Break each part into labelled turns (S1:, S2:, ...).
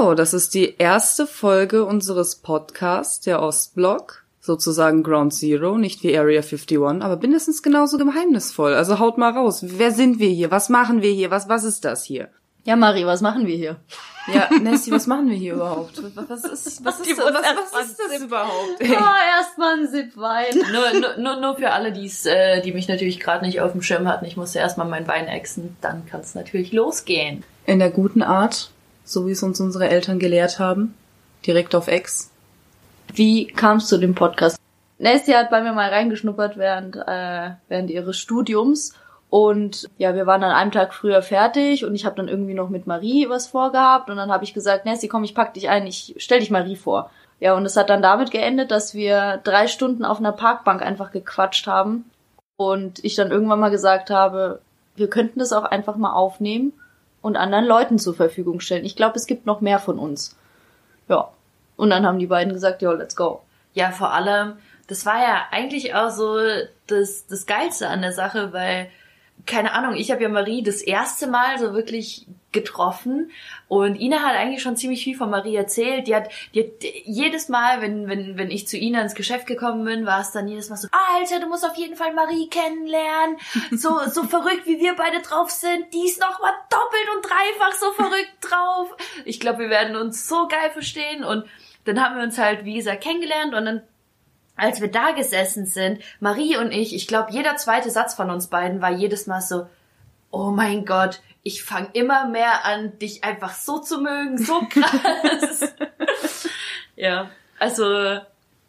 S1: So, das ist die erste Folge unseres Podcasts, der Ostblock. Sozusagen Ground Zero, nicht wie Area 51, aber mindestens genauso geheimnisvoll. Also haut mal raus. Wer sind wir hier? Was machen wir hier? Was, was ist das hier?
S2: Ja, Marie, was machen wir hier?
S1: Ja, Nessie, was machen wir hier überhaupt? Was ist, was ist, was, was ist das überhaupt?
S2: Ey? Oh, erstmal ein Sip Wein.
S3: Nur, nur, nur, nur für alle, die's, äh, die mich natürlich gerade nicht auf dem Schirm hatten. Ich musste erstmal mein Wein exen. Dann kann es natürlich losgehen.
S1: In der guten Art, so wie es uns unsere Eltern gelehrt haben. Direkt auf Ex.
S2: Wie kamst du zu dem Podcast? Nessie hat bei mir mal reingeschnuppert während, äh, während ihres Studiums und ja, wir waren dann einen Tag früher fertig und ich habe dann irgendwie noch mit Marie was vorgehabt und dann habe ich gesagt, Nessie, komm, ich pack dich ein, ich stell dich Marie vor. Ja, und es hat dann damit geendet, dass wir drei Stunden auf einer Parkbank einfach gequatscht haben und ich dann irgendwann mal gesagt habe, wir könnten das auch einfach mal aufnehmen und anderen Leuten zur Verfügung stellen. Ich glaube, es gibt noch mehr von uns. Ja. Und dann haben die beiden gesagt, ja, let's go.
S3: Ja, vor allem, das war ja eigentlich auch so das, das Geilste an der Sache, weil keine Ahnung, ich habe ja Marie das erste Mal so wirklich getroffen und Ina hat eigentlich schon ziemlich viel von Marie erzählt. Die hat, die hat jedes Mal, wenn, wenn, wenn ich zu Ina ins Geschäft gekommen bin, war es dann jedes Mal so, Alter, du musst auf jeden Fall Marie kennenlernen. So, so verrückt wie wir beide drauf sind, die ist noch mal doppelt und dreifach so verrückt drauf. Ich glaube, wir werden uns so geil verstehen und dann haben wir uns halt, wie gesagt, kennengelernt und dann als wir da gesessen sind, Marie und ich, ich glaube, jeder zweite Satz von uns beiden war jedes Mal so, oh mein Gott, ich fange immer mehr an, dich einfach so zu mögen, so krass. ja, also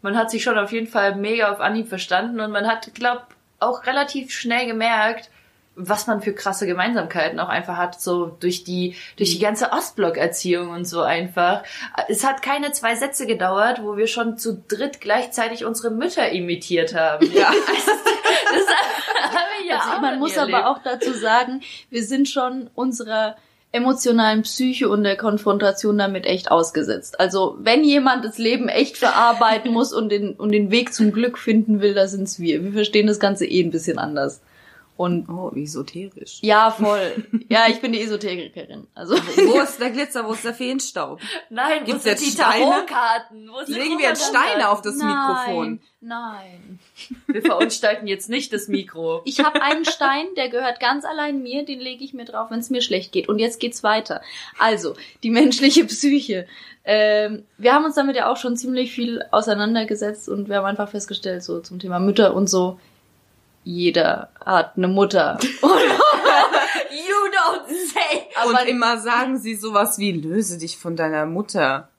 S3: man hat sich schon auf jeden Fall mega auf Anhieb verstanden und man hat, glaub, auch relativ schnell gemerkt, was man für krasse Gemeinsamkeiten auch einfach hat, so durch die, durch die ganze Ostblock-Erziehung und so einfach. Es hat keine zwei Sätze gedauert, wo wir schon zu dritt gleichzeitig unsere Mütter imitiert haben. Ja. Also,
S2: das, das haben wir ja also, auch Man muss erlebt. aber auch dazu sagen, wir sind schon unserer emotionalen Psyche und der Konfrontation damit echt ausgesetzt. Also wenn jemand das Leben echt verarbeiten muss und den, und den Weg zum Glück finden will, da sind's wir. Wir verstehen das Ganze eh ein bisschen anders. Und
S1: oh, esoterisch.
S2: Ja, voll. Ja, ich bin die Esoterikerin. Also
S1: wo ist der Glitzer, wo ist der Feenstaub?
S3: Nein, gibt's jetzt die Tarotkarten?
S1: Legen wir jetzt Steine auf das
S2: nein,
S1: Mikrofon?
S2: Nein.
S3: Wir verunstalten jetzt nicht das Mikro.
S2: Ich habe einen Stein, der gehört ganz allein mir, den lege ich mir drauf, wenn es mir schlecht geht. Und jetzt geht's weiter. Also, die menschliche Psyche. Ähm, wir haben uns damit ja auch schon ziemlich viel auseinandergesetzt und wir haben einfach festgestellt, so zum Thema Mütter und so, jeder hat eine Mutter.
S3: you don't say.
S1: Aber und immer sagen sie sowas wie, löse dich von deiner Mutter.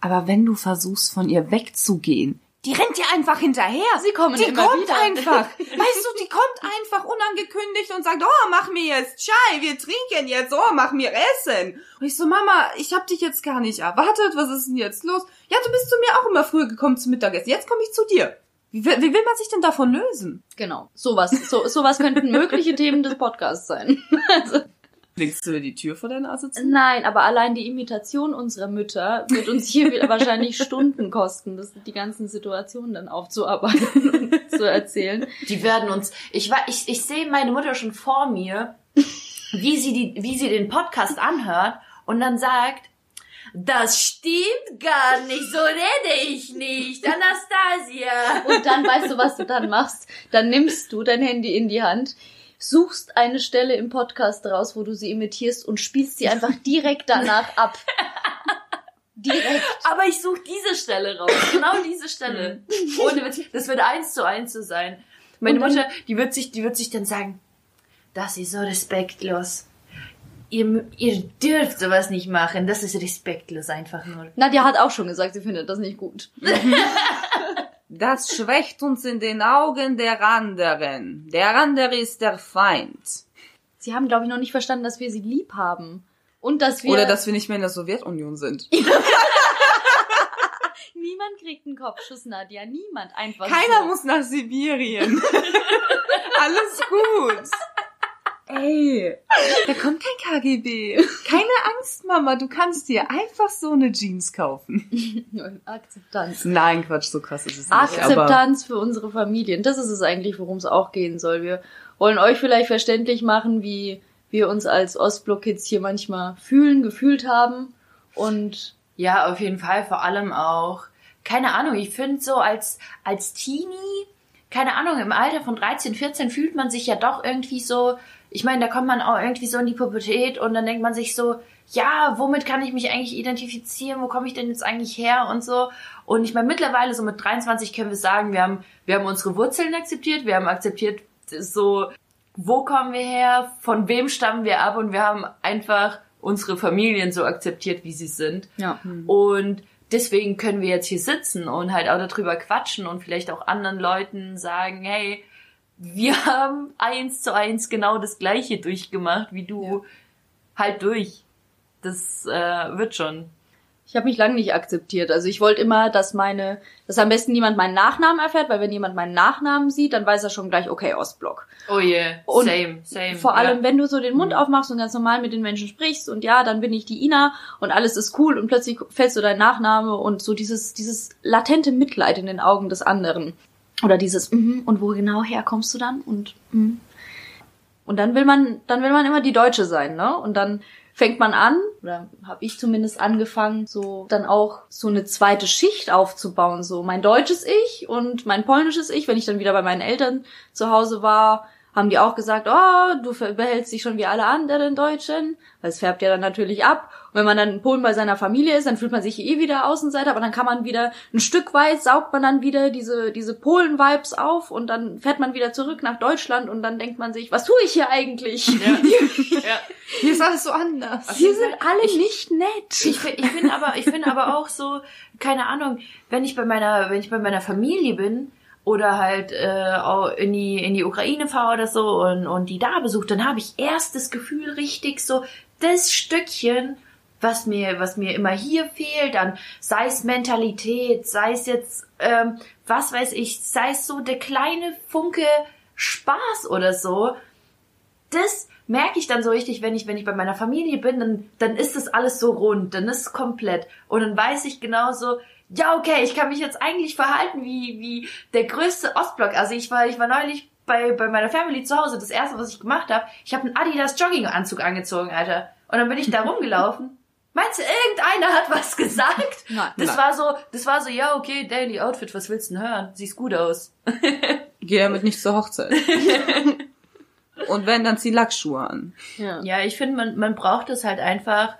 S1: Aber wenn du versuchst, von ihr wegzugehen, die rennt dir einfach hinterher.
S2: Sie kommen
S1: die
S2: immer
S1: kommt
S2: wieder.
S1: einfach. Weißt du, die kommt einfach unangekündigt und sagt, oh, mach mir jetzt Chai, wir trinken jetzt, oh, mach mir Essen. Und ich so, Mama, ich hab dich jetzt gar nicht erwartet, was ist denn jetzt los? Ja, du bist zu mir auch immer früher gekommen zum Mittagessen, jetzt komme ich zu dir. Wie, wie will man sich denn davon lösen?
S2: Genau, sowas. So, sowas könnten mögliche Themen des Podcasts sein.
S1: also, Legst du dir die Tür vor deine Nase zu?
S2: Nein, aber allein die Imitation unserer Mütter wird uns hier wahrscheinlich Stunden kosten, das, die ganzen Situationen dann aufzuarbeiten und zu erzählen.
S3: Die werden uns, ich war, ich, ich sehe meine Mutter schon vor mir, wie sie die, wie sie den Podcast anhört und dann sagt, das stimmt gar nicht, so rede ich nicht, Anastasia.
S2: Und dann weißt du, was du dann machst? Dann nimmst du dein Handy in die Hand, suchst eine Stelle im Podcast raus, wo du sie imitierst und spielst sie einfach direkt danach ab. Direkt.
S3: Aber ich suche diese Stelle raus. Genau diese Stelle. Ohne Witz. Das wird eins zu eins so sein. Meine Mutter, die wird sich, die wird sich dann sagen, das ist so respektlos. Ihr, ihr dürft sowas nicht machen. Das ist respektlos einfach nur.
S2: Nadja hat auch schon gesagt, sie findet das nicht gut.
S1: Das schwächt uns in den Augen der anderen. Der andere ist der Feind.
S2: Sie haben, glaube ich, noch nicht verstanden, dass wir sie lieb haben. Und dass wir.
S1: Oder dass wir nicht mehr in der Sowjetunion sind.
S2: Niemand kriegt einen Kopfschuss, Nadja. Niemand. Einfach
S1: Keiner
S2: so.
S1: muss nach Sibirien. Alles gut. Ey, da kommt kein KGB. Keine Angst, Mama. Du kannst dir einfach so eine Jeans kaufen.
S2: Akzeptanz.
S1: Nein, Quatsch, so krass ist es nicht.
S2: Akzeptanz für unsere Familien. Das ist es eigentlich, worum es auch gehen soll. Wir wollen euch vielleicht verständlich machen, wie wir uns als Ostblock-Kids hier manchmal fühlen, gefühlt haben Und
S3: Ja, auf jeden Fall. Vor allem auch, keine Ahnung, ich finde so als, als Teenie, keine Ahnung, im Alter von 13, 14 fühlt man sich ja doch irgendwie so, ich meine, da kommt man auch irgendwie so in die Pubertät und dann denkt man sich so, ja, womit kann ich mich eigentlich identifizieren? Wo komme ich denn jetzt eigentlich her und so? Und ich meine, mittlerweile so mit 23 können wir sagen, wir haben, wir haben unsere Wurzeln akzeptiert, wir haben akzeptiert, so, wo kommen wir her, von wem stammen wir ab und wir haben einfach unsere Familien so akzeptiert, wie sie sind.
S2: ja.
S3: Und deswegen können wir jetzt hier sitzen und halt auch darüber quatschen und vielleicht auch anderen Leuten sagen, hey, wir haben eins zu eins genau das gleiche durchgemacht wie du. Halt durch. Das äh, wird schon.
S2: Ich habe mich lange nicht akzeptiert. Also ich wollte immer, dass meine, dass am besten niemand meinen Nachnamen erfährt, weil wenn jemand meinen Nachnamen sieht, dann weiß er schon gleich, okay, Ostblock.
S3: Oh yeah,
S2: Und
S3: same, same.
S2: Vor allem,
S3: ja. Mhm.
S2: wenn du so den Mund aufmachst und ganz normal mit den Menschen sprichst und ja, dann bin ich die Ina und alles ist cool und plötzlich fällst du dein Nachname und so dieses, dieses latente Mitleid in den Augen des anderen. Oder dieses, mhm, und wo genau herkommst du dann? Und, mhm. Und dann will man, dann will man immer die Deutsche sein, ne? Und dann fängt man an, oder habe ich zumindest angefangen, so dann auch so eine zweite Schicht aufzubauen. So mein deutsches Ich und mein polnisches Ich, wenn ich dann wieder bei meinen Eltern zu Hause war, haben die auch gesagt, oh, du behältst dich schon wie alle anderen Deutschen, weil es färbt ja dann natürlich ab. Und wenn man dann in Polen bei seiner Familie ist, dann fühlt man sich eh wieder Außenseiter, aber dann kann man wieder ein Stück weit saugt man dann wieder diese diese Polen-Vibes auf und dann fährt man wieder zurück nach Deutschland und dann denkt man sich, was tue ich hier eigentlich?
S3: ja.
S1: Hier ist alles so anders.
S2: Hier sind alle nicht nett.
S3: Ich, ich finde aber, ich finde aber auch so, keine Ahnung, wenn ich bei meiner, wenn ich bei meiner Familie bin oder halt äh, auch in die in die Ukraine fahre oder so und und die da besucht, dann habe ich erst das Gefühl richtig so das Stückchen, was mir was mir immer hier fehlt, dann sei es Mentalität, sei es jetzt ähm, was weiß ich, sei es so der kleine Funke Spaß oder so, das merke ich dann so richtig, wenn ich, wenn ich bei meiner Familie bin, dann, dann ist das alles so rund, dann ist es komplett. Und dann weiß ich genauso, ja, okay, ich kann mich jetzt eigentlich verhalten wie, wie der größte Ostblock. Also ich war, ich war neulich bei, bei meiner Family zu Hause. Das erste, was ich gemacht habe, ich habe einen Adidas Jogginganzug angezogen, Alter. Und dann bin ich da rumgelaufen. Meinst du, irgendeiner hat was gesagt?
S2: Nein.
S3: Das
S1: Nein.
S3: war so, das war so, ja, okay, Daily Outfit, was willst du denn hören? Siehst gut aus.
S1: Geh damit nicht zur Hochzeit. Und wenn, dann zieh Lackschuhe an.
S2: Ja.
S3: Ja, ich finde, man, man braucht es halt einfach,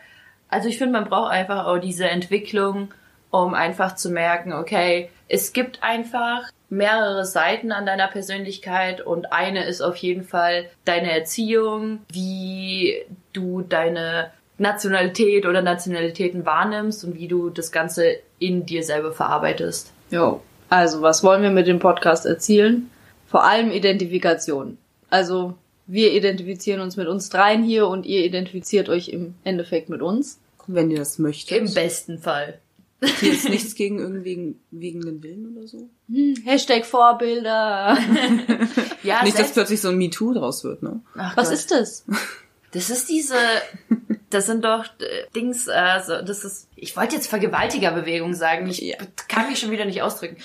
S3: also ich finde, man braucht einfach auch diese Entwicklung, um einfach zu merken, okay, es gibt einfach mehrere Seiten an deiner Persönlichkeit und eine ist auf jeden Fall deine Erziehung, wie du deine Nationalität oder Nationalitäten wahrnimmst und wie du das Ganze in dir selber verarbeitest.
S2: Jo. Also, was wollen wir mit dem Podcast erzielen? Vor allem Identifikation. Also, wir identifizieren uns mit uns dreien hier und ihr identifiziert euch im Endeffekt mit uns.
S1: Wenn ihr das möchtet.
S3: Im besten Fall.
S1: Hier ist nichts gegen irgendwie wegen den Willen oder so.
S2: Hm, Hashtag Vorbilder.
S3: Ja,
S1: nicht, dass plötzlich so ein MeToo draus wird, ne?
S3: Ach
S2: Was
S3: Gott.
S2: ist das?
S3: Das ist diese, das sind doch äh, Dings, also das ist, ich wollte jetzt Vergewaltigerbewegung sagen, ich
S1: Ja.
S3: kann mich schon wieder nicht ausdrücken.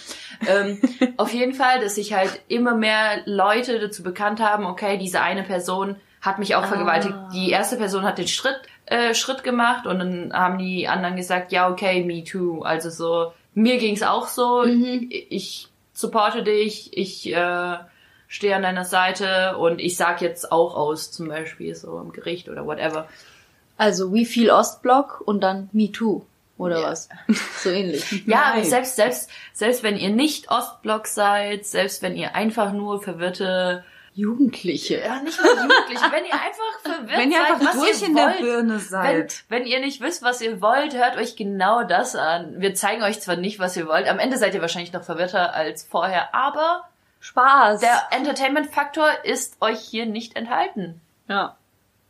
S3: Ähm, auf jeden Fall, dass sich halt immer mehr Leute dazu bekannt haben, okay, diese eine Person hat mich auch vergewaltigt. Die erste Person hat den Schritt, äh, Schritt gemacht und dann haben die anderen gesagt, ja, okay, me too. Also so, mir ging's auch so, ich supporte dich, ich äh, stehe an deiner Seite und ich sag jetzt auch aus, zum Beispiel so im Gericht oder whatever.
S2: Also, wie viel Ostblock und dann Me Too. Oder
S3: Ja.
S2: was? So ähnlich.
S3: Ja,
S1: Nein.
S3: aber selbst, selbst, selbst wenn ihr nicht Ostblock seid, selbst wenn ihr einfach nur verwirrte,
S2: Jugendliche.
S3: ja, nicht nur Jugendliche, wenn ihr einfach verwirrt
S1: Wenn ihr
S3: seid,
S1: einfach
S3: was
S1: durch
S3: ihr
S1: in der
S3: wollt,
S1: Birne
S3: wenn,
S1: seid.
S3: wenn ihr nicht wisst, was ihr wollt, hört euch genau das an. Wir zeigen euch zwar nicht, was ihr wollt, am Ende seid ihr wahrscheinlich noch verwirrter als vorher, aber
S2: Spaß.
S3: der Entertainment-Faktor ist euch hier nicht enthalten.
S2: Ja.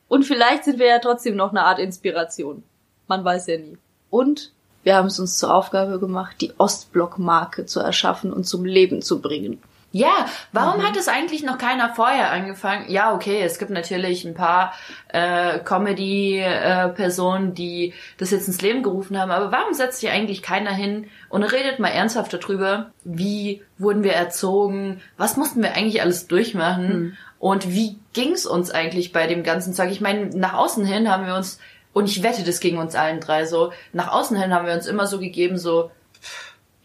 S2: Und vielleicht sind wir ja trotzdem noch eine Art Inspiration. Man weiß ja nie. Und wir haben es uns zur Aufgabe gemacht, die Ostblock-Marke zu erschaffen und zum Leben zu bringen.
S3: Ja, warum hat es eigentlich noch keiner vorher angefangen? Ja, okay, es gibt natürlich ein paar äh, Comedy-Personen, die das jetzt ins Leben gerufen haben, aber warum setzt sich eigentlich keiner hin und redet mal ernsthaft darüber, wie wurden wir erzogen, was mussten wir eigentlich alles durchmachen und wie ging's uns eigentlich bei dem ganzen Zeug? Ich meine, nach außen hin haben wir uns Und ich wette, das ging uns allen drei so. Nach außen hin haben wir uns immer so gegeben, so,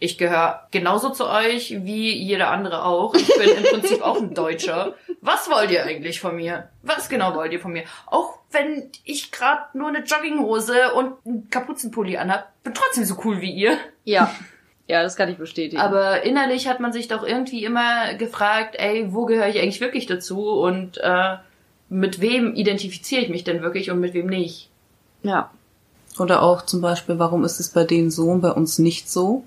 S3: ich gehöre genauso zu euch wie jeder andere auch. Ich bin im Prinzip auch ein Deutscher. Was wollt ihr eigentlich von mir? Was genau wollt ihr von mir? Auch wenn ich gerade nur eine Jogginghose und einen Kapuzenpulli anhab, bin trotzdem so cool wie ihr.
S2: Ja. Ja, das kann ich bestätigen.
S3: Aber innerlich hat man sich doch irgendwie immer gefragt, ey, wo gehöre ich eigentlich wirklich dazu und äh, mit wem identifiziere ich mich denn wirklich und mit wem nicht?
S2: ja.
S1: Oder auch zum Beispiel, warum ist es bei denen so und bei uns nicht so?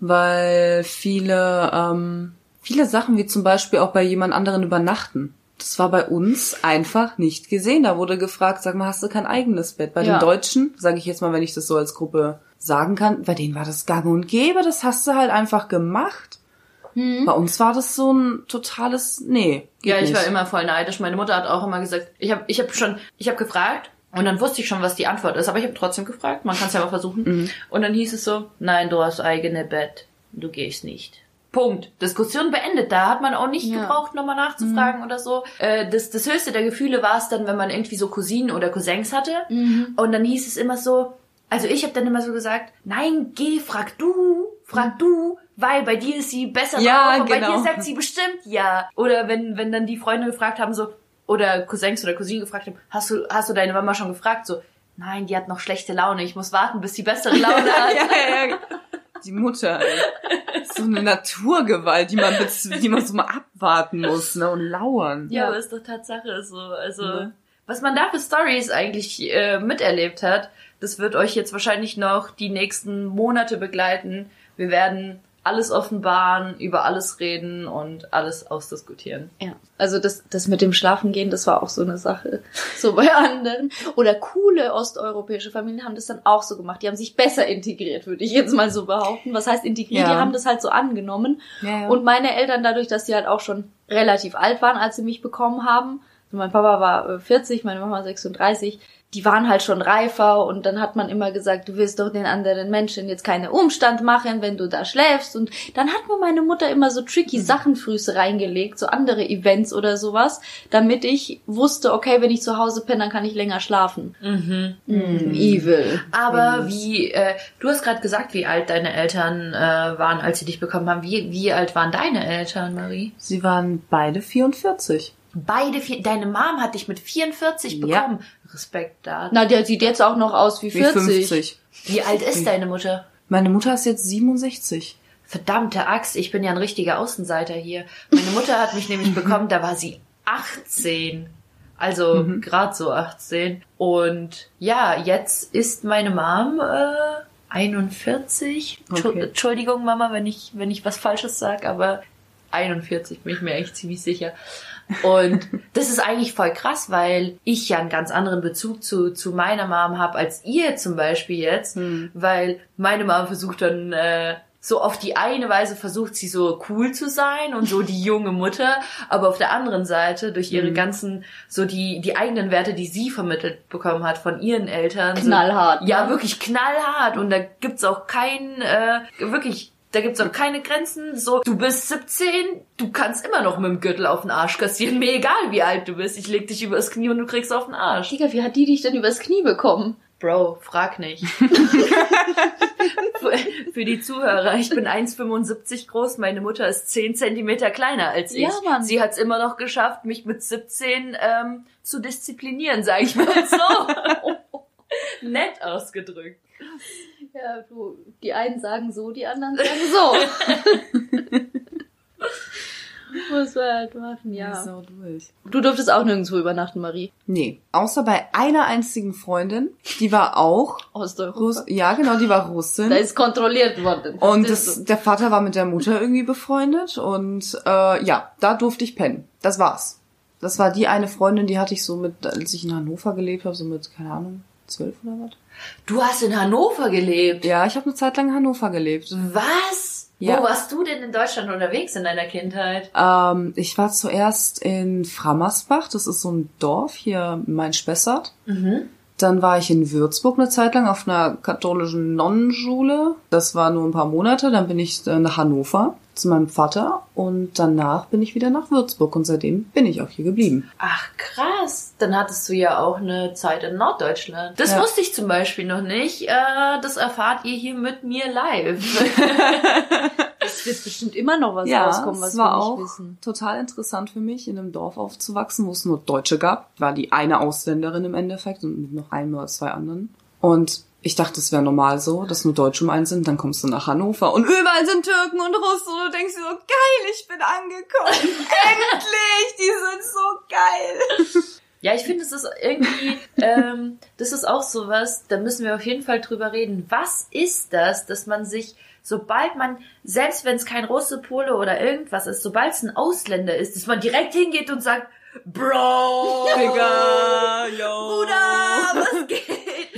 S1: Weil viele, ähm, viele Sachen wie zum Beispiel auch bei jemand anderen übernachten. Das war bei uns einfach nicht gesehen. Da wurde gefragt, sag mal, hast du kein eigenes Bett? Bei
S2: Ja.
S1: den Deutschen, sage ich jetzt mal, wenn ich das so als Gruppe sagen kann, bei denen war das gang und gäbe, das hast du halt einfach gemacht. Bei uns war das so ein totales, nee.
S3: Ja, ich
S1: nicht.
S3: war immer voll neidisch. Meine Mutter hat auch immer gesagt, ich habe ich hab schon, ich habe gefragt und dann wusste ich schon, was die Antwort ist, aber ich habe trotzdem gefragt. Man kann es ja mal versuchen.
S1: Mhm.
S3: Und dann hieß es so, nein, du hast eigene Bett, du gehst nicht. Punkt. Diskussion beendet. Da hat man auch nicht
S2: Ja.
S3: gebraucht, nochmal
S1: Mhm.
S3: nachzufragen oder so. Äh, das, das höchste der Gefühle war es dann, wenn man irgendwie so Cousinen oder Cousins hatte.
S1: Mhm.
S3: Und dann hieß es immer so, also ich habe dann immer so gesagt, nein, geh, frag du, frag du, weil bei dir ist sie besser
S1: Ja,
S3: drauf und bei
S1: genau.
S3: dir sagt sie bestimmt ja. Oder wenn, wenn dann die Freunde gefragt haben, so, oder Cousins oder Cousinen gefragt haben, hast du, hast du deine Mama schon gefragt? So, nein, die hat noch schlechte Laune, ich muss warten, bis sie bessere Laune hat.
S1: ja, ja, ja. Die Mutter, ey. So eine Naturgewalt, die man, die man so mal abwarten muss, ne, und lauern.
S3: Ja, aber ist doch Tatsache so. Also,
S1: Ne?
S3: was man da für Stories eigentlich äh, miterlebt hat, das wird euch jetzt wahrscheinlich noch die nächsten Monate begleiten. Wir werden alles offenbaren, über alles reden und alles ausdiskutieren.
S2: Ja. Also das, das mit dem Schlafengehen, das war auch so eine Sache. So bei anderen. Oder coole osteuropäische Familien haben das dann auch so gemacht. Die haben sich besser integriert, würde ich jetzt mal so behaupten. Was heißt integriert?
S1: Ja.
S2: Die haben das halt so angenommen.
S1: Ja, ja.
S2: Und meine Eltern, dadurch, dass sie halt auch schon relativ alt waren, als sie mich bekommen haben, also mein Papa war äh, 40, meine Mama 36, die waren halt schon reifer und dann hat man immer gesagt, du willst doch den anderen Menschen jetzt keine Umstand machen, wenn du da schläfst und dann hat mir meine Mutter immer so tricky Sachen frühs reingelegt, so andere Events oder sowas, damit ich wusste, okay, wenn ich zu Hause penne, dann kann ich länger schlafen.
S3: Mhm.
S2: Mm, evil.
S3: Aber wie, äh, du hast gerade gesagt, wie alt deine Eltern äh, waren, als sie dich bekommen haben. Wie, wie alt waren deine Eltern, Marie?
S1: Sie waren beide 44.
S3: Beide, vier, deine Mom hat dich mit 44
S1: Ja.
S3: bekommen. Respekt da.
S2: Na, der sieht jetzt auch noch aus wie
S1: Wie
S2: 40.
S1: 50.
S3: Wie alt ist deine Mutter?
S1: Meine Mutter ist jetzt 67.
S3: Verdammte Axt, ich bin ja ein richtiger Außenseiter hier. Meine Mutter hat mich nämlich bekommen, da war sie 18. Also
S1: Mhm.
S3: grad so 18. Und ja, jetzt ist meine Mom äh, 41. Tschu-
S1: Okay.
S3: Entschuldigung, Mama, wenn ich, wenn ich was Falsches sag, aber 41 bin ich mir echt ziemlich sicher. Und das ist eigentlich voll krass, weil ich ja einen ganz anderen Bezug zu, zu meiner Mom habe als ihr zum Beispiel jetzt,
S1: Hm.
S3: weil meine Mom versucht dann äh, so auf die eine Weise versucht sie so cool zu sein und so die junge Mutter, aber auf der anderen Seite durch ihre
S1: Mhm.
S3: ganzen so die die eigenen Werte, die sie vermittelt bekommen hat von ihren Eltern, so,
S2: Knallhart.
S3: ja,
S2: ne?
S3: wirklich knallhart. Und da gibt's auch kein, äh, wirklich, da gibt's auch keine Grenzen. So, du bist 17, du kannst immer noch mit dem Gürtel auf den Arsch kassieren. Mir egal, wie alt du bist. Ich leg dich übers Knie und du kriegst auf den Arsch.
S2: Digga, wie hat die dich denn übers Knie bekommen?
S3: Bro, frag nicht. für, für die Zuhörer, ich bin 1,75 groß, meine Mutter ist 10 Zentimeter kleiner als ich.
S2: Ja, Mann.
S3: Sie hat's immer noch geschafft, mich mit 17 ähm, zu disziplinieren, sag ich mal so. Nett ausgedrückt.
S2: Ja, du, die einen sagen so, die anderen sagen so. Muss man halt machen, ja.
S1: So durch.
S2: Du durftest auch nirgendwo übernachten, Marie.
S1: Nee, außer bei einer einzigen Freundin, die war auch
S2: Osteuropa.
S1: Russ ja genau, die war Russin.
S2: Da ist kontrolliert worden.
S1: Und das, der Vater war mit der Mutter irgendwie befreundet und äh, ja, da durfte ich pennen. Das war's. Das war die eine Freundin, die hatte ich so mit, als ich in Hannover gelebt habe, so mit, keine Ahnung, zwölf oder was?
S3: Du hast in Hannover gelebt.
S1: Ja, ich habe eine Zeit lang in Hannover gelebt.
S3: Was?
S1: Ja.
S3: Wo warst du denn in Deutschland unterwegs in deiner Kindheit?
S1: Ähm, ich war zuerst in Frammersbach, das ist so ein Dorf hier in Main-Spessart.
S3: Mhm.
S1: Dann war ich in Würzburg eine Zeit lang auf einer katholischen Nonnenschule. Das war nur ein paar Monate. Dann bin ich äh, nach Hannover. Zu meinem Vater und danach bin ich wieder nach Würzburg und seitdem bin ich auch hier geblieben.
S3: Ach krass, dann hattest du ja auch eine Zeit in Norddeutschland. Das
S1: Ja.
S3: wusste ich zum Beispiel noch nicht. Äh, das erfahrt ihr hier mit mir live.
S2: Es wird bestimmt immer noch was
S1: ja,
S2: rauskommen, was
S1: es war
S2: wir nicht
S1: auch
S2: wissen.
S1: total interessant für mich, in einem Dorf aufzuwachsen, wo es nur Deutsche gab. Ich war die eine Ausländerin im Endeffekt und mit noch einem oder zwei anderen. Und ich dachte, es wäre normal so, dass nur Deutsche um einen sind. Dann kommst du nach Hannover und überall sind Türken und Russen und du denkst dir so, geil, ich bin angekommen. Endlich, die sind so geil.
S3: Ja, ich finde, es ist irgendwie, ähm, das ist auch sowas, da müssen wir auf jeden Fall drüber reden. Was ist das, dass man sich, sobald man, selbst wenn es kein Russe, Pole oder irgendwas ist, sobald es ein Ausländer ist, dass man direkt hingeht und sagt, Bro,
S1: Digga, yo.
S3: Bruder, was geht?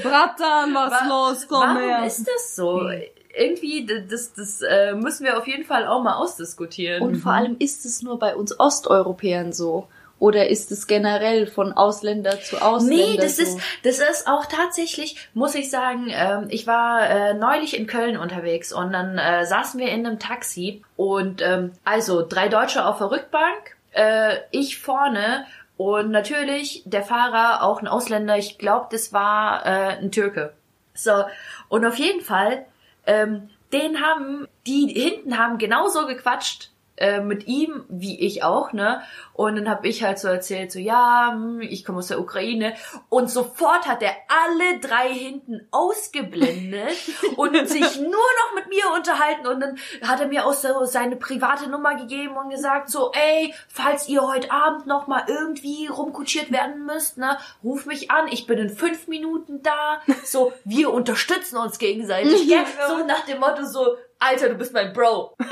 S1: Bratan, was
S3: Wa-
S1: los, komm
S3: Warum
S1: her.
S3: ist das so? Irgendwie, d- das, das äh, müssen wir auf jeden Fall auch mal ausdiskutieren.
S2: Und vor allem ist es nur bei uns Osteuropäern so. Oder ist es generell von Ausländer zu Ausländer
S3: Nee, das
S2: so?
S3: ist, das ist auch tatsächlich, muss ich sagen, ähm, ich war äh, neulich in Köln unterwegs und dann äh, saßen wir in einem Taxi und ähm, also drei Deutsche auf der Rückbank, äh, ich vorne und natürlich der Fahrer auch ein Ausländer, ich glaube, das war äh, ein Türke. So, und auf jeden Fall, ähm, den haben, die hinten haben genauso gequatscht äh, mit ihm, wie ich auch, ne? Und dann habe ich halt so erzählt, so ja, hm, ich komme aus der Ukraine. Und sofort hat er alle drei hinten ausgeblendet und sich nur noch mit mir unterhalten. Und dann hat er mir auch so seine private Nummer gegeben und gesagt, so, ey, falls ihr heute Abend noch mal irgendwie rumkutschiert werden müsst, ne, ruf mich an, ich bin in fünf Minuten da. So, wir unterstützen uns gegenseitig, gell? So nach dem Motto so, Alter, du bist mein Bro.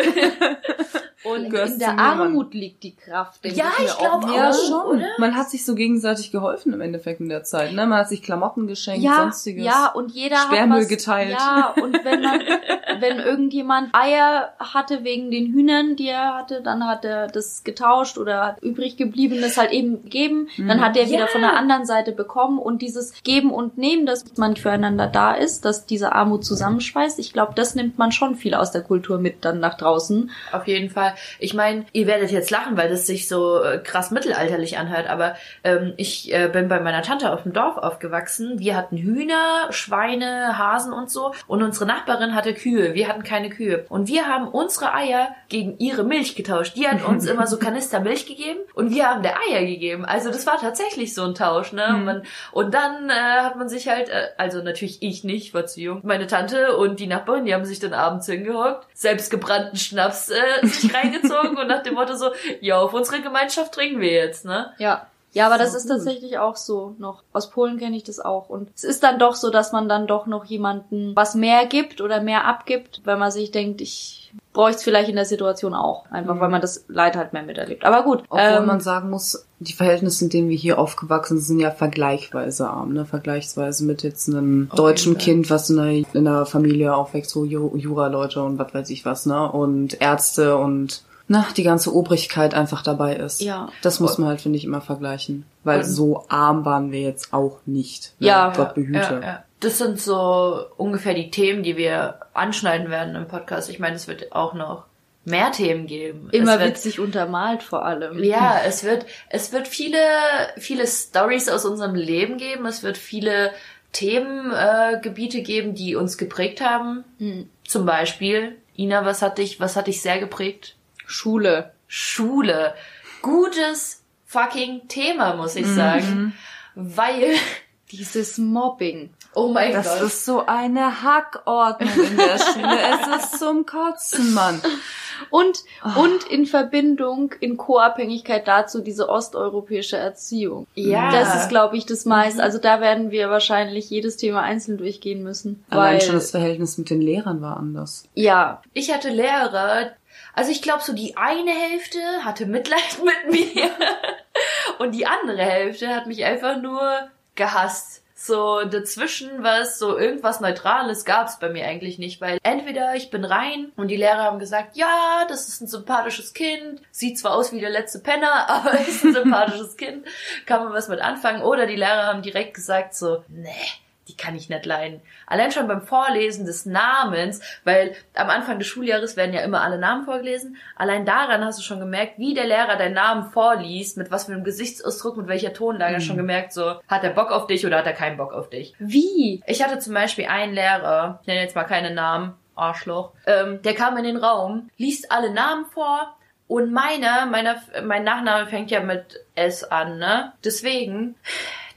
S2: Und
S1: gehörst
S2: in
S1: zu
S2: der. Armut liegt die Kraft. denke
S3: Ja, ich
S2: auch.
S3: glaube
S1: Ja,
S3: auch,
S1: schon.
S3: oder?
S1: Man hat sich so gegenseitig geholfen im Endeffekt in der Zeit. Ne? Man hat sich Klamotten geschenkt,
S2: ja,
S1: sonstiges.
S2: ja, und jeder
S1: Sperrmüll
S2: hat was,
S1: geteilt.
S2: Ja, und wenn man, wenn irgendjemand Eier hatte wegen den Hühnern, die er hatte, dann hat er das getauscht oder hat übrig gebliebenes halt eben gegeben. Dann hat er
S3: Ja.
S2: wieder von der anderen Seite bekommen und dieses Geben und Nehmen, dass man füreinander da ist, dass diese Armut zusammenschweißt. Ich glaube, das nimmt man schon viel aus der Kultur mit dann nach draußen.
S3: Auf jeden Fall. Ich meine, ihr werdet jetzt lachen, weil das sich so äh, krass mittelalterlich anhört, aber ähm, ich äh, bin bei meiner Tante auf dem Dorf aufgewachsen. Wir hatten Hühner, Schweine, Hasen und so und unsere Nachbarin hatte Kühe. Wir hatten keine Kühe. Und wir haben unsere Eier gegen ihre Milch getauscht. Die hat uns immer so Kanister Milch gegeben und wir haben der Eier gegeben. Also das war tatsächlich so ein Tausch, ne? Und, man, und dann äh, hat man sich halt, äh, also natürlich ich nicht, war zu jung. Meine Tante und die Nachbarin, die haben sich dann abends hingehockt, selbstgebrannten Schnaps äh, sich reingezogen und nach dem Motto so, ja, auf unsere Gemeinschaft trinken wir jetzt, ne?
S2: Ja. Ja, aber das
S1: So
S2: ist
S1: gut.
S2: tatsächlich auch so noch. Aus Polen kenne ich das auch. Und es ist dann doch so, dass man dann doch noch jemanden was mehr gibt oder mehr abgibt, wenn man sich denkt, ich bräuchte es vielleicht in der Situation auch. Einfach
S1: Mhm.
S2: weil man das Leid halt mehr miterlebt. Aber gut.
S1: Obwohl
S2: ähm,
S1: man sagen muss, die Verhältnisse, in denen wir hier aufgewachsen sind, sind ja vergleichsweise arm, ne? Vergleichsweise mit jetzt einem deutschen
S3: Fall.
S1: Kind, was in einer, in einer Familie aufwächst, Jura-Leute und was weiß ich was, ne? Und Ärzte und na, die ganze Obrigkeit einfach dabei ist.
S2: Ja.
S1: Das muss man halt, finde ich, immer vergleichen. Weil
S3: Und-
S1: so arm waren wir jetzt auch nicht. ne?
S2: Ja.
S1: Gott behüte.
S3: Ja, ja. Das sind so ungefähr die Themen, die wir anschneiden werden im Podcast. Ich meine, es wird auch noch mehr Themen geben.
S2: immer
S3: es wird,
S2: witzig untermalt vor allem.
S3: Ja, es wird, es wird viele, viele Stories aus unserem Leben geben. Es wird viele Themengebiete äh, Gebiete geben, die uns geprägt haben.
S2: Hm.
S3: Zum Beispiel, Ina, was hat dich, was hat dich sehr geprägt?
S2: Schule.
S3: Schule. Gutes fucking Thema, muss ich sagen. Weil,
S2: Dieses Mobbing.
S3: oh mein
S1: Das
S3: Gott.
S1: ist so eine Hackordnung in der Schule. es ist zum Kotzen, Mann.
S2: Und,
S3: Ah.
S2: und in Verbindung, in Co-Abhängigkeit dazu, diese osteuropäische Erziehung.
S3: ja.
S2: Das ist, glaube ich, das meiste. Also da werden wir wahrscheinlich jedes Thema einzeln durchgehen müssen.
S1: Allein
S2: weil,
S1: schon das Verhältnis mit den Lehrern war anders.
S2: ja,
S3: Ich hatte Lehrer, also ich glaube so die eine Hälfte hatte Mitleid mit mir. Und die andere Hälfte hat mich einfach nur gehasst. So dazwischen was, so irgendwas Neutrales gab's bei mir eigentlich nicht, weil entweder ich bin rein und die Lehrer haben gesagt, ja, das ist ein sympathisches Kind, sieht zwar aus wie der letzte Penner, aber ist ein sympathisches Kind, kann man was mit anfangen, oder die Lehrer haben direkt gesagt so, nee, die kann ich nicht leiden. Allein schon beim Vorlesen des Namens, weil am Anfang des Schuljahres werden ja immer alle Namen vorgelesen. Allein daran hast du schon gemerkt, wie der Lehrer deinen Namen vorliest, mit was für einem Gesichtsausdruck, mit welcher Tonlage, schon gemerkt, so, hat er Bock auf dich oder hat er keinen Bock auf dich.
S2: Wie?
S3: Ich hatte zum Beispiel einen Lehrer, ich nenne jetzt mal keine Namen, Arschloch, ähm, der kam in den Raum, liest alle Namen vor und meiner, meiner, mein Nachname fängt ja mit S an, ne? Deswegen,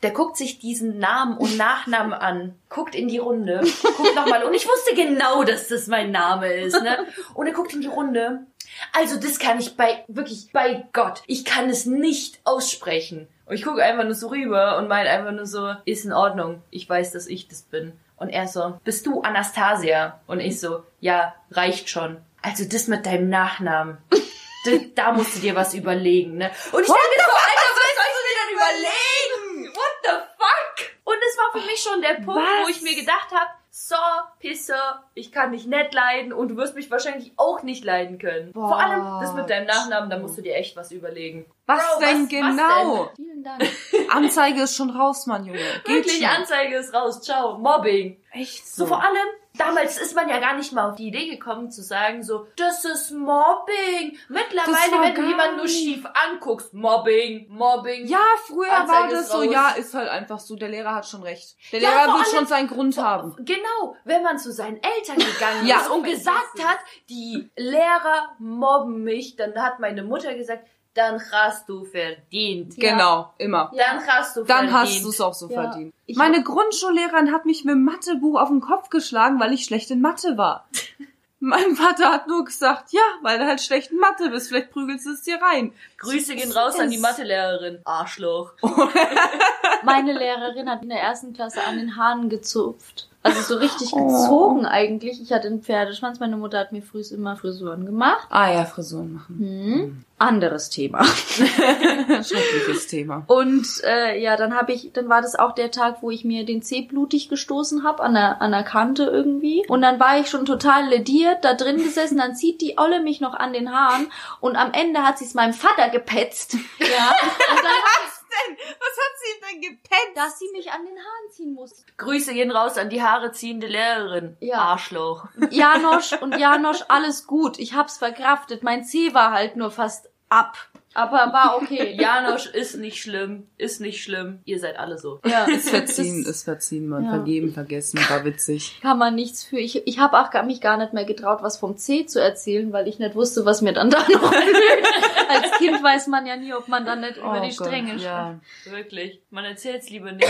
S3: der guckt sich diesen Namen und Nachnamen an, guckt in die Runde, guckt nochmal und ich wusste genau, dass das mein Name ist, ne? Und er guckt in die Runde. Also das kann ich bei, wirklich, bei Gott, ich kann es nicht aussprechen. Und ich gucke einfach nur so rüber und meine einfach nur so, ist in Ordnung, ich weiß, dass ich das bin. Und er so, bist du Anastasia? Und ich so, ja, reicht schon. Also das mit deinem Nachnamen. Da, da musst du dir was überlegen, ne? Und ich denke mir so, Alter, was sollst du dir dann überlegen? What the fuck? Und es war für mich schon der Punkt, wo
S1: Was?
S3: ich mir gedacht habe, so, Pisse, ich kann dich nicht leiden und du wirst mich wahrscheinlich auch nicht leiden können. Vor allem das mit deinem Nachnamen, da musst du dir echt was überlegen.
S1: Was
S3: Bro,
S1: denn
S3: was- was
S1: genau?
S2: Vielen Dank.
S1: Anzeige ist schon raus, Mann, Junge. Geht
S3: Wirklich,
S1: schon.
S3: Anzeige ist raus, ciao, Mobbing.
S1: Echt
S3: So vor allem, damals ist man ja gar nicht mal auf die Idee gekommen zu sagen so, das ist Mobbing. Mittlerweile, wenn du jemanden nur schief anguckst, Mobbing, Mobbing.
S1: Ja, früher
S3: Anzeige
S1: war das so,
S3: raus.
S1: ja, ist halt einfach so, der Lehrer hat schon recht. Der
S3: Ja,
S1: Lehrer
S3: vor
S1: wird schon seinen Grund haben.
S3: Genau, wenn man zu seinen Eltern gegangen
S1: Ja.
S3: ist und gesagt hat, die Lehrer mobben mich, dann hat meine Mutter gesagt, dann hast du verdient.
S1: Genau, immer.
S3: Dann hast du
S1: Dann
S3: verdient.
S1: hast du es auch so
S2: Ja.
S1: verdient.
S2: Ich-
S1: Meine Grundschullehrerin hat mich mit dem Mathebuch auf den Kopf geschlagen, weil ich schlecht in Mathe war. mein Vater hat nur gesagt, ja, weil du halt schlecht in Mathe bist, vielleicht prügelst du es dir rein.
S3: Grüße gehen raus an die Mathelehrerin. Arschloch.
S2: Meine Lehrerin hat in der ersten Klasse an den Haaren gezupft. Also so richtig
S1: Oh.
S2: gezogen eigentlich. Ich hatte einen Pferdeschwanz. Meine Mutter hat mir früh immer Frisuren gemacht.
S1: Ah ja, Frisuren machen.
S2: Hm. Anderes Thema.
S1: Schreckliches Thema.
S2: Und äh, ja, dann habe ich, dann war das auch der Tag, wo ich mir den Zeh blutig gestoßen habe an der, an der Kante irgendwie. Und dann war ich schon total lediert da drin gesessen. Dann zieht die Olle mich noch an den Haaren und am Ende hat sie es meinem Vater gepetzt. Ja. Und dann hat
S1: denn? Was hat sie denn gepennt?
S2: dass sie mich an den Haaren ziehen muss.
S3: Grüße gehen raus an die Haare ziehende Lehrerin.
S2: Ja.
S3: Arschloch.
S2: Janosch und Janosch, alles gut. Ich hab's verkraftet. Mein Zeh war halt nur fast ab. Aber war okay.
S3: Janosch ist nicht schlimm, ist nicht schlimm. Ihr seid alle so.
S2: Ja,
S1: Ist verziehen, ist verziehen, man.
S2: Ja.
S1: Vergeben, vergessen, war witzig.
S2: kann man nichts für. Ich, ich habe auch gar, mich gar nicht mehr getraut, was vom C zu erzählen, weil ich nicht wusste, was mir dann da noch. Als Kind weiß man ja nie, ob man dann nicht über
S1: Oh
S2: die Stränge
S1: Gott, ja.
S3: Wirklich. Man erzählt's lieber nicht.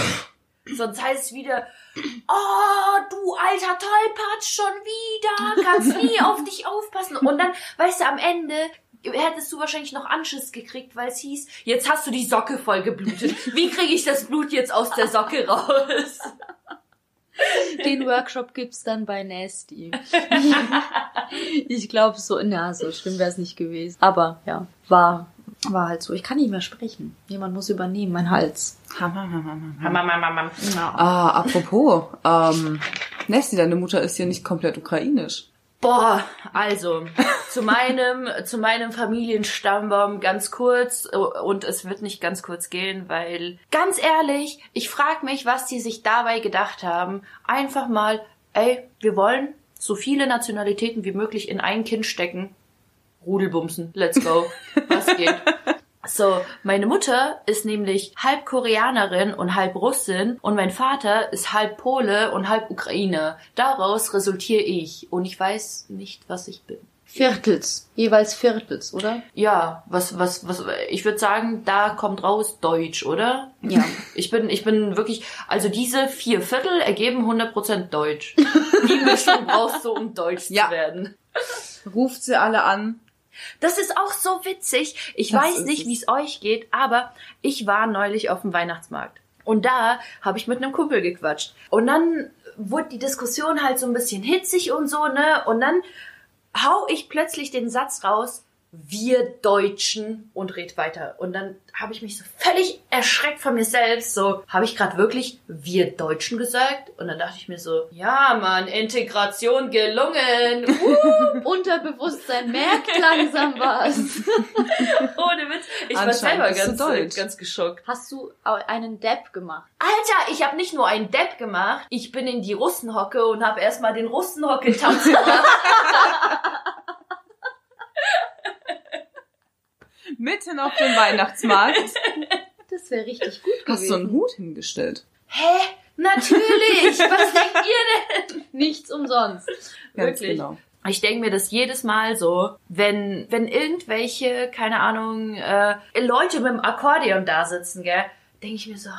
S3: Sonst heißt es wieder, oh, du alter Tollpatsch, schon wieder, kannst nie auf dich aufpassen. Und dann, weißt du, am Ende hättest du wahrscheinlich noch Anschiss gekriegt, weil es hieß, jetzt hast du die Socke voll geblutet. Wie kriege ich das Blut jetzt aus der Socke raus?
S2: Den Workshop gibt's dann bei Nasty. ich glaube so, na, so schlimm wäre es nicht gewesen. Aber ja, war, war halt so. Ich kann nicht mehr sprechen. Jemand muss übernehmen, mein Hals.
S1: Ah, apropos, ähm, Nessie, deine Mutter ist ja nicht komplett ukrainisch.
S3: Boah, also zu meinem zu meinem Familienstammbaum ganz kurz und es wird nicht ganz kurz gehen, weil ganz ehrlich, ich frag mich, was die sich dabei gedacht haben. Einfach mal, ey, wir wollen so viele Nationalitäten wie möglich in ein Kind stecken. Rudelbumsen, let's go. Was geht? So, meine Mutter ist nämlich halb Koreanerin und halb Russin und mein Vater ist halb Pole und halb Ukrainer. Daraus resultiere ich und ich weiß nicht, was ich bin.
S2: Viertels. Jeweils Viertels, oder?
S3: Ja, was, was, was, ich würde sagen, da kommt raus Deutsch, oder?
S2: Ja.
S3: Ich bin, ich bin wirklich, also diese vier Viertel ergeben 100% Deutsch. Die Mischung brauchst du, um Deutsch
S1: Ja.
S3: zu werden.
S1: Ruft sie alle an.
S3: Das ist auch so witzig. Ich
S1: Das
S3: weiß nicht, wie es euch geht, aber ich war neulich auf dem Weihnachtsmarkt. Und da habe ich mit einem Kumpel gequatscht. Und dann wurde die Diskussion halt so ein bisschen hitzig und so, ne? Und dann hau ich plötzlich den Satz raus, wir Deutschen und red weiter. Und dann habe ich mich so völlig erschreckt von mir selbst. So, habe ich gerade wirklich wir Deutschen gesagt? Und dann dachte ich mir so, ja, Mann, Integration gelungen. Uh,
S2: Unterbewusstsein merkt langsam was.
S3: ohne Witz. Ich war selber ganz,
S1: deutsch.
S3: ganz geschockt.
S2: Hast du einen Depp gemacht?
S3: Alter, ich habe nicht nur einen Depp gemacht, ich bin in die Russenhocke und habe erstmal den Russenhocke-Tanz gemacht.
S1: Mitten auf dem Weihnachtsmarkt
S2: Das wäre richtig gut
S1: hast du
S2: gewesen.
S1: einen Hut hingestellt.
S3: Hä? Natürlich! Was denkt ihr denn?
S2: Nichts umsonst.
S1: Ganz
S3: Wirklich.
S1: genau.
S3: Ich denke mir das jedes Mal so, wenn, wenn irgendwelche, keine Ahnung, äh, Leute mit dem Akkordeon da sitzen, gell, denke ich mir so,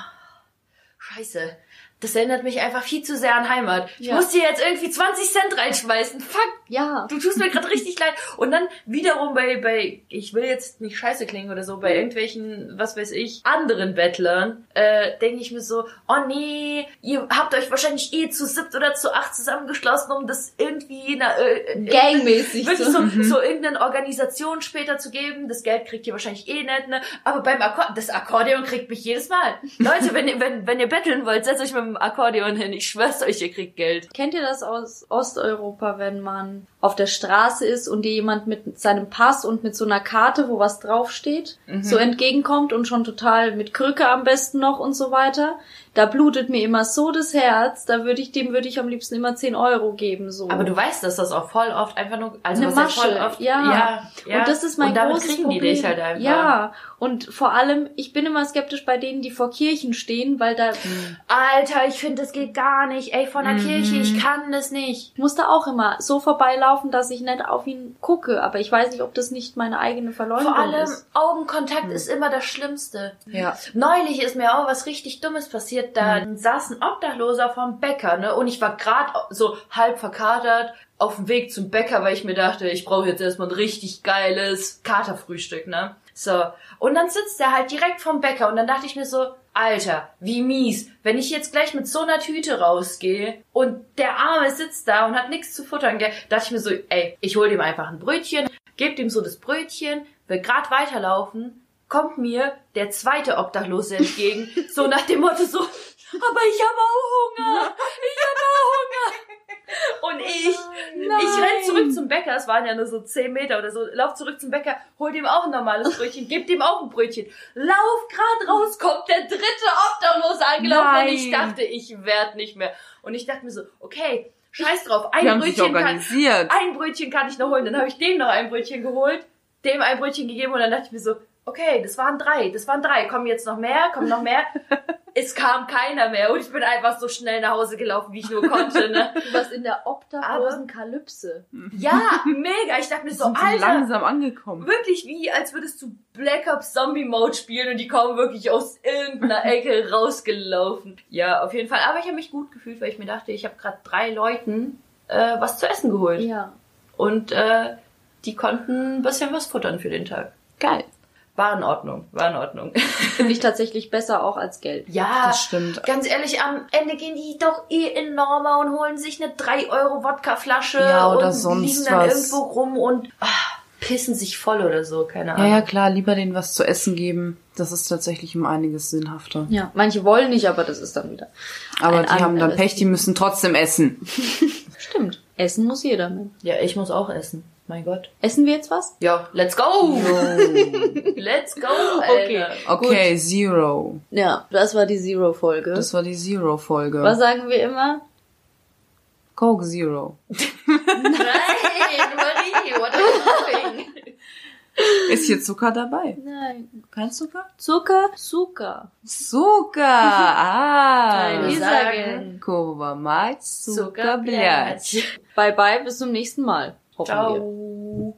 S3: scheiße, das erinnert mich einfach viel zu sehr an Heimat. Ich
S2: Ja.
S3: muss dir jetzt irgendwie 20 Cent reinschmeißen. Fuck,
S2: Ja.
S3: du tust mir gerade richtig leid. Und dann wiederum bei, bei, ich will jetzt nicht scheiße klingen oder so, bei irgendwelchen, was weiß ich, anderen Bettlern, äh, denke ich mir so, oh nee, ihr habt euch wahrscheinlich eh zu siebt oder zu acht zusammengeschlossen, um das irgendwie na, äh,
S2: Gangmäßig
S3: wirklich
S2: so.
S3: so, so irgendeine Organisation später zu geben. Das Geld kriegt ihr wahrscheinlich eh nicht, ne? Aber beim Akkordeon, das Akkordeon kriegt mich jedes Mal. Leute, wenn ihr, wenn, wenn ihr betteln wollt, setzt euch mit dem Akkordeon hin. Ich schwör's euch, ihr kriegt Geld.
S2: Kennt ihr das aus Osteuropa, wenn man auf der Straße ist und dir jemand mit seinem Pass und mit so einer Karte, wo was draufsteht, so entgegenkommt und schon total mit Krücke am besten noch und so weiter? Da blutet mir immer so das Herz, da würde ich, dem würde ich am liebsten immer 10 Euro geben, so.
S3: Aber du weißt, dass das auch voll oft einfach nur, also
S2: Eine
S3: heißt voll
S2: Masche,
S3: oft,
S2: ja.
S3: ja.
S2: Und das ist mein
S3: Und damit
S2: großes
S3: kriegen die
S2: Problem.
S3: dich halt einfach.
S2: Ja, und vor allem, ich bin immer skeptisch bei denen, die vor Kirchen stehen, weil da
S3: Alter, ich finde, das geht gar nicht. Ey, von der Kirche, ich kann das nicht.
S2: ich muss da auch immer so vorbeilaufen, dass ich nicht auf ihn gucke. Aber ich weiß nicht, ob das nicht meine eigene Verleumdung
S3: Vor allem
S2: ist.
S3: Augenkontakt ist immer das Schlimmste.
S1: Ja.
S3: Neulich ist mir auch was richtig Dummes passiert. Da saß ein Obdachloser vom Bäcker, ne? Und ich war gerade so halb verkatert auf dem Weg zum Bäcker, weil ich mir dachte, ich brauche jetzt erstmal ein richtig geiles Katerfrühstück, ne? So. Und dann sitzt er halt direkt vom Bäcker und dann dachte ich mir so, Alter, wie mies. Wenn ich jetzt gleich mit so einer Tüte rausgehe und der Arme sitzt da und hat nichts zu futtern, gell, dachte ich mir so, ey, ich hol dem einfach ein Brötchen, geb dem so das Brötchen, will grad weiterlaufen, kommt mir der zweite Obdachlose entgegen, so nach dem Motto so, aber ich habe auch Hunger, ich habe auch Hunger. Und ich, ich renn zurück zum Bäcker, es waren ja nur so 10 Meter oder so, lauf zurück zum Bäcker, hol dem auch ein normales Brötchen, geb dem auch ein Brötchen. Lauf grad raus, kommt der dritte Obdachlose angelaufen und ich
S1: Nein.
S3: dachte, ich werd nicht mehr. Und ich dachte mir so, okay, scheiß drauf, ein Brötchen kann, ein Brötchen kann ich noch holen. Dann habe ich dem noch ein Brötchen geholt, dem ein Brötchen gegeben und dann dachte ich mir so, okay, das waren drei, das waren drei, kommen jetzt noch mehr, kommen noch mehr. es kam keiner mehr und ich bin einfach so schnell nach Hause gelaufen, wie ich nur konnte. Ne?
S2: Du warst in der obdachlosen Kalypse.
S3: Ja, mega. Ich dachte mir so, Alter,
S1: langsam angekommen.
S3: wirklich wie, als würdest du Black Ops Zombie Mode spielen und die kommen wirklich aus irgendeiner Ecke rausgelaufen. Ja, auf jeden Fall. Aber ich habe mich gut gefühlt, weil ich mir dachte, ich habe gerade drei Leuten äh, was zu essen geholt.
S2: Ja.
S3: Und äh, die konnten ein bisschen was futtern für den Tag.
S2: Geil.
S3: War in Ordnung, war in Ordnung.
S2: Finde ich tatsächlich besser auch als Geld.
S3: ja,
S1: Das stimmt.
S3: ganz ehrlich, am Ende gehen die doch eh in Norma und holen sich eine 3 Euro Wodkaflasche
S1: Ja, oder
S3: und
S1: sonst
S3: liegen dann
S1: was.
S3: irgendwo rum und ah, pissen sich voll oder so, keine
S1: Ja,
S3: Ahnung.
S1: ja, klar, lieber denen was zu essen geben. Das ist tatsächlich um einiges sinnhafter.
S2: Ja, manche wollen nicht, aber das ist dann wieder.
S1: Aber
S2: Ein
S1: die haben dann Pech, die müssen trotzdem essen.
S2: Stimmt. Essen muss jeder mit.
S3: Ja, ich muss auch essen. Mein Gott.
S2: Essen wir jetzt was?
S3: Ja, let's go! let's go, Alter.
S1: Okay, Zero.
S2: Ja, das war die Zero-Folge.
S1: Das war die Zero-Folge.
S2: Was sagen wir immer?
S1: Coke Zero.
S3: Nein, Marie, what are you doing?
S1: Ist hier Zucker dabei?
S2: Nein.
S1: Kein Zucker?
S2: Zucker? Zucker.
S1: Zucker! Ah!
S3: Nein,
S2: Wir sagen
S1: Kurva mać, Zucker.
S2: Bye bye, bis zum nächsten Mal. Håper
S3: Ciao.